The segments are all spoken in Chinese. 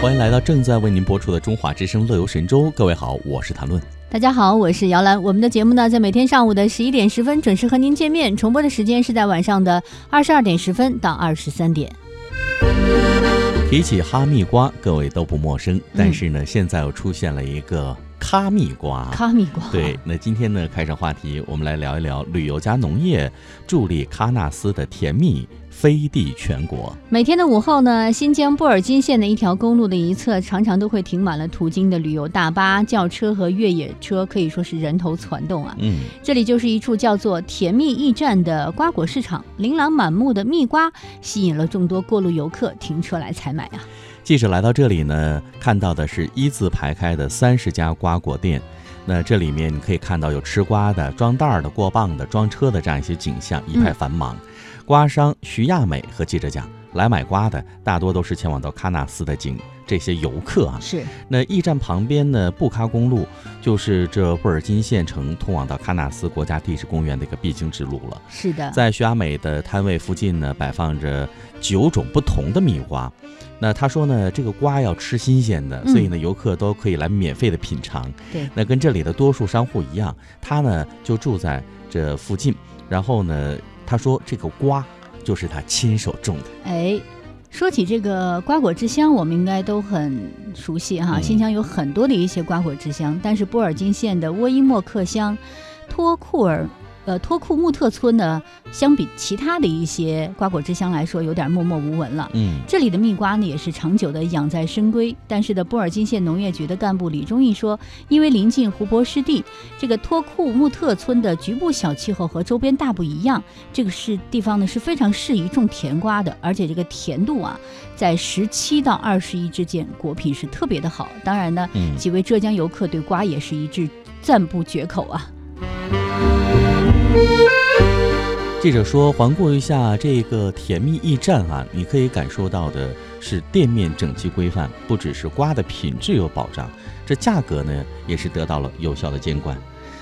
欢迎来到正在为您播出的《中华之声·乐游神州》。各位好，我是谭论。大家好，我是姚兰。我们的节目呢，在每天上午的十一点十分准时和您见面，重播的时间是在晚上的二十二点十分到二十三点。提起哈密瓜，各位都不陌生，但是呢，现在又出现了一个咖蜜瓜。咖蜜瓜，对。那今天呢，开场话题，我们来聊一聊旅游加农业助力喀纳斯的甜蜜。飞地全国，每天的午后呢，新疆布尔津县的一条公路的一侧，常常都会停满了途经的旅游大巴、轿车和越野车，可以说是人头攒动啊。嗯，这里就是一处叫做“甜蜜驿站”的瓜果市场，琳琅满目的蜜瓜吸引了众多过路游客停车来采买啊。记者来到这里呢，看到的是一字排开的三十家瓜果店，那这里面你可以看到有吃瓜的、装袋儿的、过磅的、装车的这样一些景象，一派繁忙。瓜商徐亚美和记者讲，来买瓜的大多都是前往到喀纳斯的景这些游客啊。是。那驿站旁边呢，布卡公路就是这布尔津县城通往到喀纳斯国家地质公园的一个必经之路了。是的。在徐阿美的摊位附近呢，摆放着九种不同的蜜瓜。那他说呢，这个瓜要吃新鲜的，所以呢，游客都可以来免费的品尝。对。那跟这里的多数商户一样，他呢就住在这附近，然后呢。他说：“这个瓜就是他亲手种的。”哎，说起这个瓜果之乡，我们应该都很熟悉哈。新疆有很多的一些瓜果之乡，但是波尔津县的沃伊莫克乡托库尔。呃，托库木特村呢，相比其他的一些瓜果之乡来说，有点默默无闻了。嗯，这里的蜜瓜呢，也是长久的养在深闺。但是的，布尔津县农业局的干部李忠义说，因为临近湖泊湿地，这个托库木特村的局部小气候和周边大不一样，这个是地方呢是非常适宜种甜瓜的，而且这个甜度啊，在十七到二十一之间，果品是特别的好。当然呢，几位浙江游客对瓜也是一致赞不绝口啊。记者说：“环顾一下这个甜蜜驿站啊，你可以感受到的是店面整齐规范，不只是瓜的品质有保障，这价格呢也是得到了有效的监管。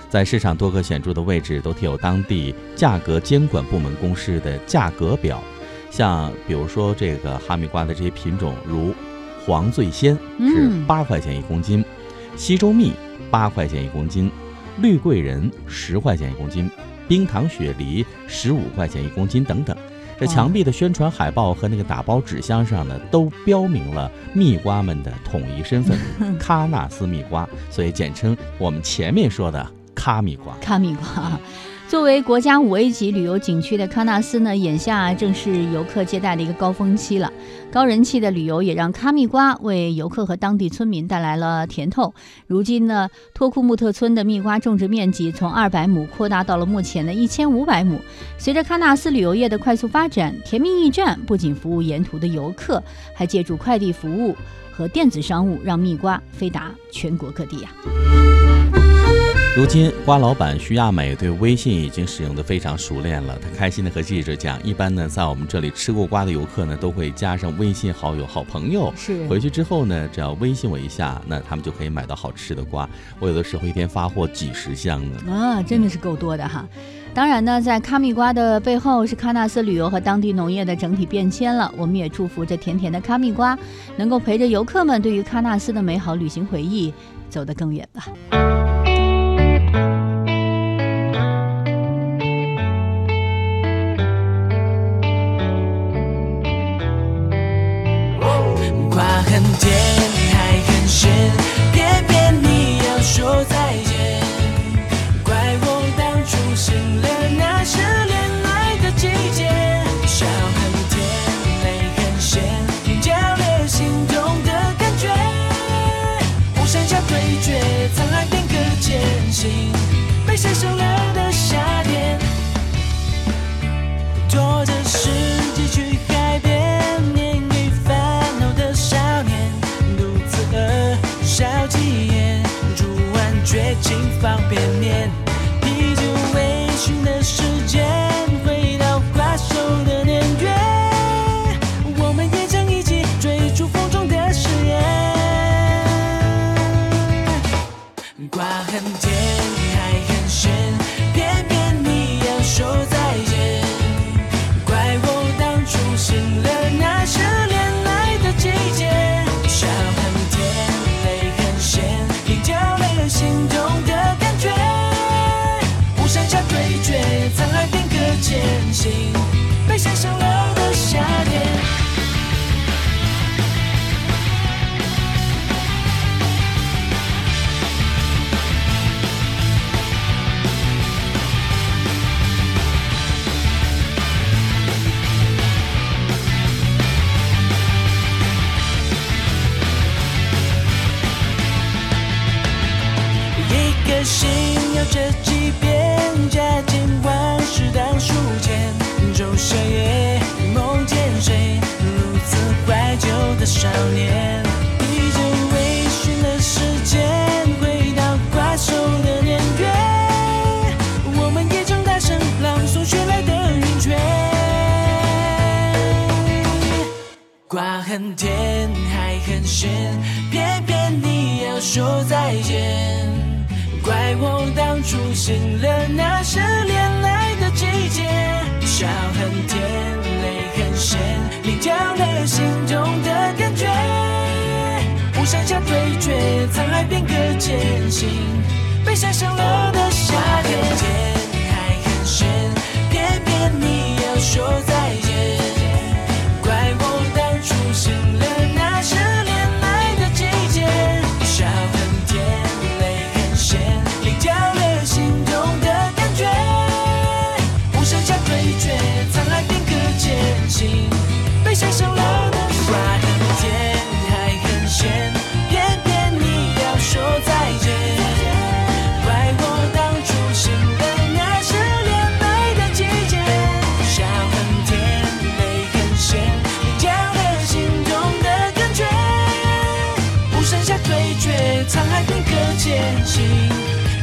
在市场多个显著的位置都贴有当地价格监管部门公示的价格表，像比如说这个哈密瓜的这些品种，如黄醉仙是八块钱一公斤，西周蜜八块钱一公斤，绿桂人十块钱一公斤。”冰糖雪梨十五块钱一公斤等等，这墙壁的宣传海报和那个打包纸箱上呢，都标明了蜜瓜们的统一身份—— 喀纳斯蜜瓜，所以简称我们前面说的喀蜜瓜。喀蜜瓜。作为国家五 A 级旅游景区的喀纳斯呢，眼下正是游客接待的一个高峰期了。高人气的旅游也让喀蜜瓜为游客和当地村民带来了甜头。如今呢，托库木特村的蜜瓜种植面积从二百亩扩大到了目前的一千五百亩。随着喀纳斯旅游业的快速发展，甜蜜驿站不仅服务沿途的游客，还借助快递服务和电子商务，让蜜瓜飞达全国各地呀。如今，瓜老板徐亚美对微信已经使用的非常熟练了。他开心的和记者讲：“一般呢，在我们这里吃过瓜的游客呢，都会加上微信好友、好朋友。是回去之后呢，只要微信我一下，那他们就可以买到好吃的瓜。我有的时候一天发货几十箱呢。啊，真的是够多的哈。当然呢，在咖蜜瓜的背后是喀纳斯旅游和当地农业的整体变迁了。我们也祝福这甜甜的咖蜜瓜能够陪着游客们对于喀纳斯的美好旅行回忆走得更远吧。”挂很甜。醒了，那是恋爱的季节，笑很甜，泪很咸，品没着心动的感觉。孤山下对决，沧海定格前行。有着几遍，加减往事当书签，仲夏夜梦见谁，如此怀旧的少年，披着微醺的时间，回到怪兽的年月，我们也曾大声朗诵雪来的云雀。瓜很甜，还很咸，偏偏你要说再见。怪我当初信了那是恋爱的季节，笑很甜，泪很咸，淋掉了心中的感觉。不剩下对决，沧海变个艰辛，被晒伤了的夏天。甜还很咸，偏偏你要说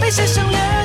被晒伤了的